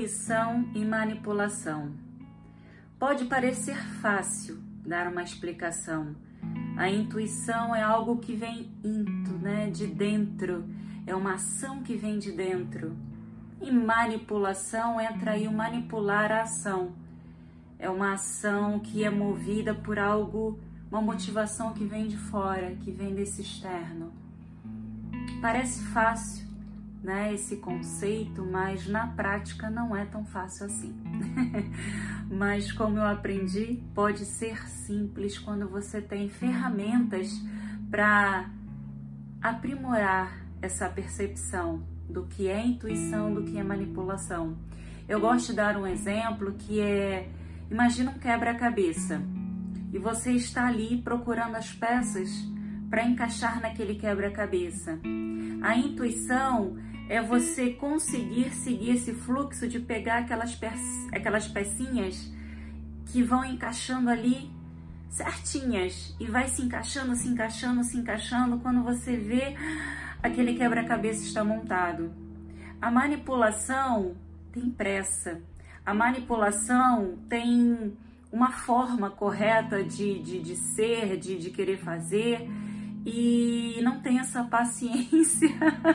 Intuição e manipulação. Pode parecer fácil dar uma explicação. A intuição é algo que vem into, né, de dentro, é uma ação que vem de dentro. E manipulação entra aí o manipular a ação. É uma ação que é movida por algo, uma motivação que vem de fora, que vem desse externo. Parece fácil, né, esse conceito, mas na prática não é tão fácil assim. mas como eu aprendi, pode ser simples quando você tem ferramentas para aprimorar essa percepção do que é intuição, do que é manipulação. Eu gosto de dar um exemplo que é: imagina um quebra-cabeça e você está ali procurando as peças para encaixar naquele quebra-cabeça. A intuição é você conseguir seguir esse fluxo de pegar aquelas, pe aquelas pecinhas que vão encaixando ali certinhas e vai se encaixando, se encaixando, se encaixando quando você vê aquele quebra-cabeça está montado. A manipulação tem pressa. A manipulação tem uma forma correta de, de, de ser, de, de querer fazer e não tem essa paciência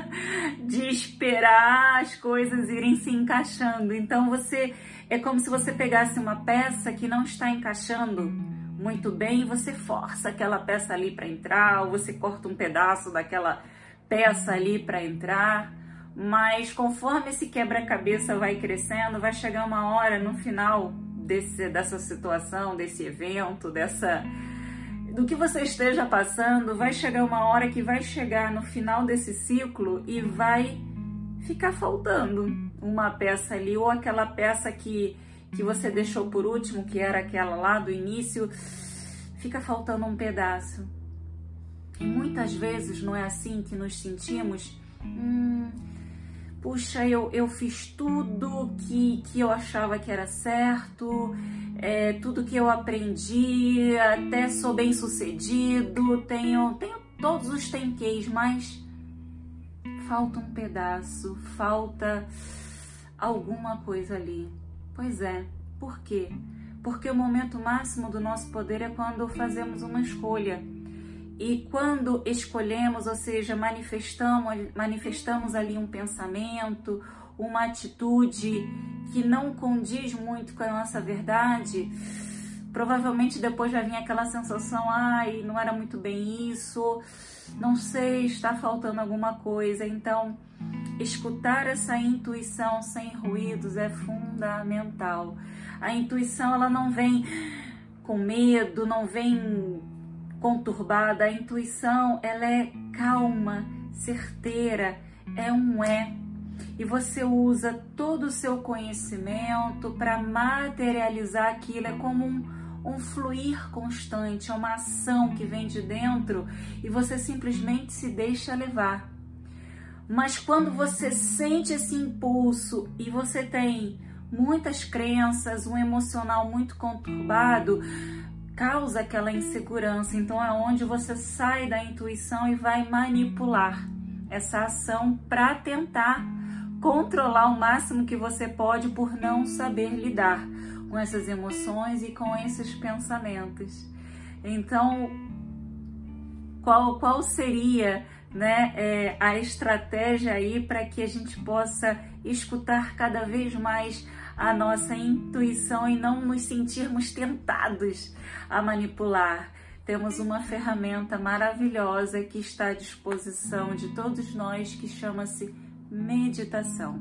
de esperar as coisas irem se encaixando. Então você é como se você pegasse uma peça que não está encaixando muito bem e você força aquela peça ali para entrar, ou você corta um pedaço daquela peça ali para entrar. Mas conforme esse quebra-cabeça vai crescendo, vai chegar uma hora no final desse, dessa situação, desse evento, dessa do que você esteja passando, vai chegar uma hora que vai chegar no final desse ciclo e vai ficar faltando uma peça ali, ou aquela peça que, que você deixou por último, que era aquela lá do início, fica faltando um pedaço. E muitas vezes não é assim que nos sentimos. Hum, puxa, eu, eu fiz tudo que, que eu achava que era certo, é, tudo que eu aprendi, até sou bem sucedido, tenho, tenho todos os tenqueis, mas falta um pedaço, falta alguma coisa ali. Pois é, por quê? Porque o momento máximo do nosso poder é quando fazemos uma escolha e quando escolhemos, ou seja, manifestamos, manifestamos ali um pensamento, uma atitude que não condiz muito com a nossa verdade, provavelmente depois vai vir aquela sensação, ai, não era muito bem isso, não sei, está faltando alguma coisa. Então, escutar essa intuição sem ruídos é fundamental. A intuição ela não vem com medo, não vem conturbada, a intuição ela é calma, certeira, é um é. E você usa todo o seu conhecimento para materializar aquilo, é como um, um fluir constante, é uma ação que vem de dentro e você simplesmente se deixa levar. Mas quando você sente esse impulso e você tem muitas crenças, um emocional muito conturbado, causa aquela insegurança. Então é onde você sai da intuição e vai manipular essa ação para tentar controlar o máximo que você pode por não saber lidar com essas emoções e com esses pensamentos. Então, qual, qual seria né, é, a estratégia aí para que a gente possa escutar cada vez mais a nossa intuição e não nos sentirmos tentados a manipular. Temos uma ferramenta maravilhosa que está à disposição de todos nós que chama-se meditação.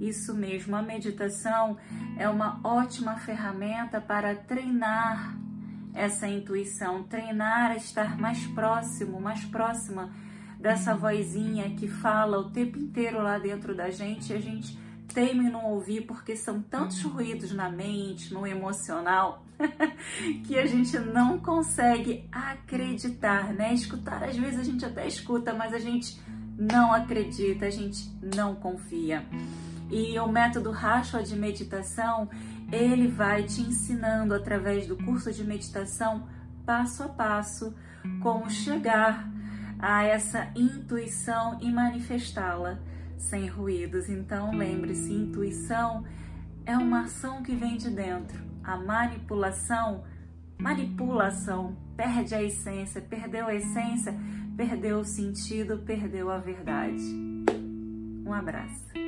Isso mesmo, a meditação é uma ótima ferramenta para treinar essa intuição, treinar a estar mais próximo, mais próxima dessa vozinha que fala o tempo inteiro lá dentro da gente e a gente teme não ouvir porque são tantos ruídos na mente, no emocional, que a gente não consegue acreditar, né? Escutar, às vezes a gente até escuta, mas a gente não acredita, a gente não confia. E o método Rashwa de meditação, ele vai te ensinando através do curso de meditação, passo a passo, como chegar a essa intuição e manifestá-la sem ruídos. Então, lembre-se, intuição é uma ação que vem de dentro. A manipulação, manipulação, perde a essência, perdeu a essência, perdeu o sentido, perdeu a verdade. Um abraço.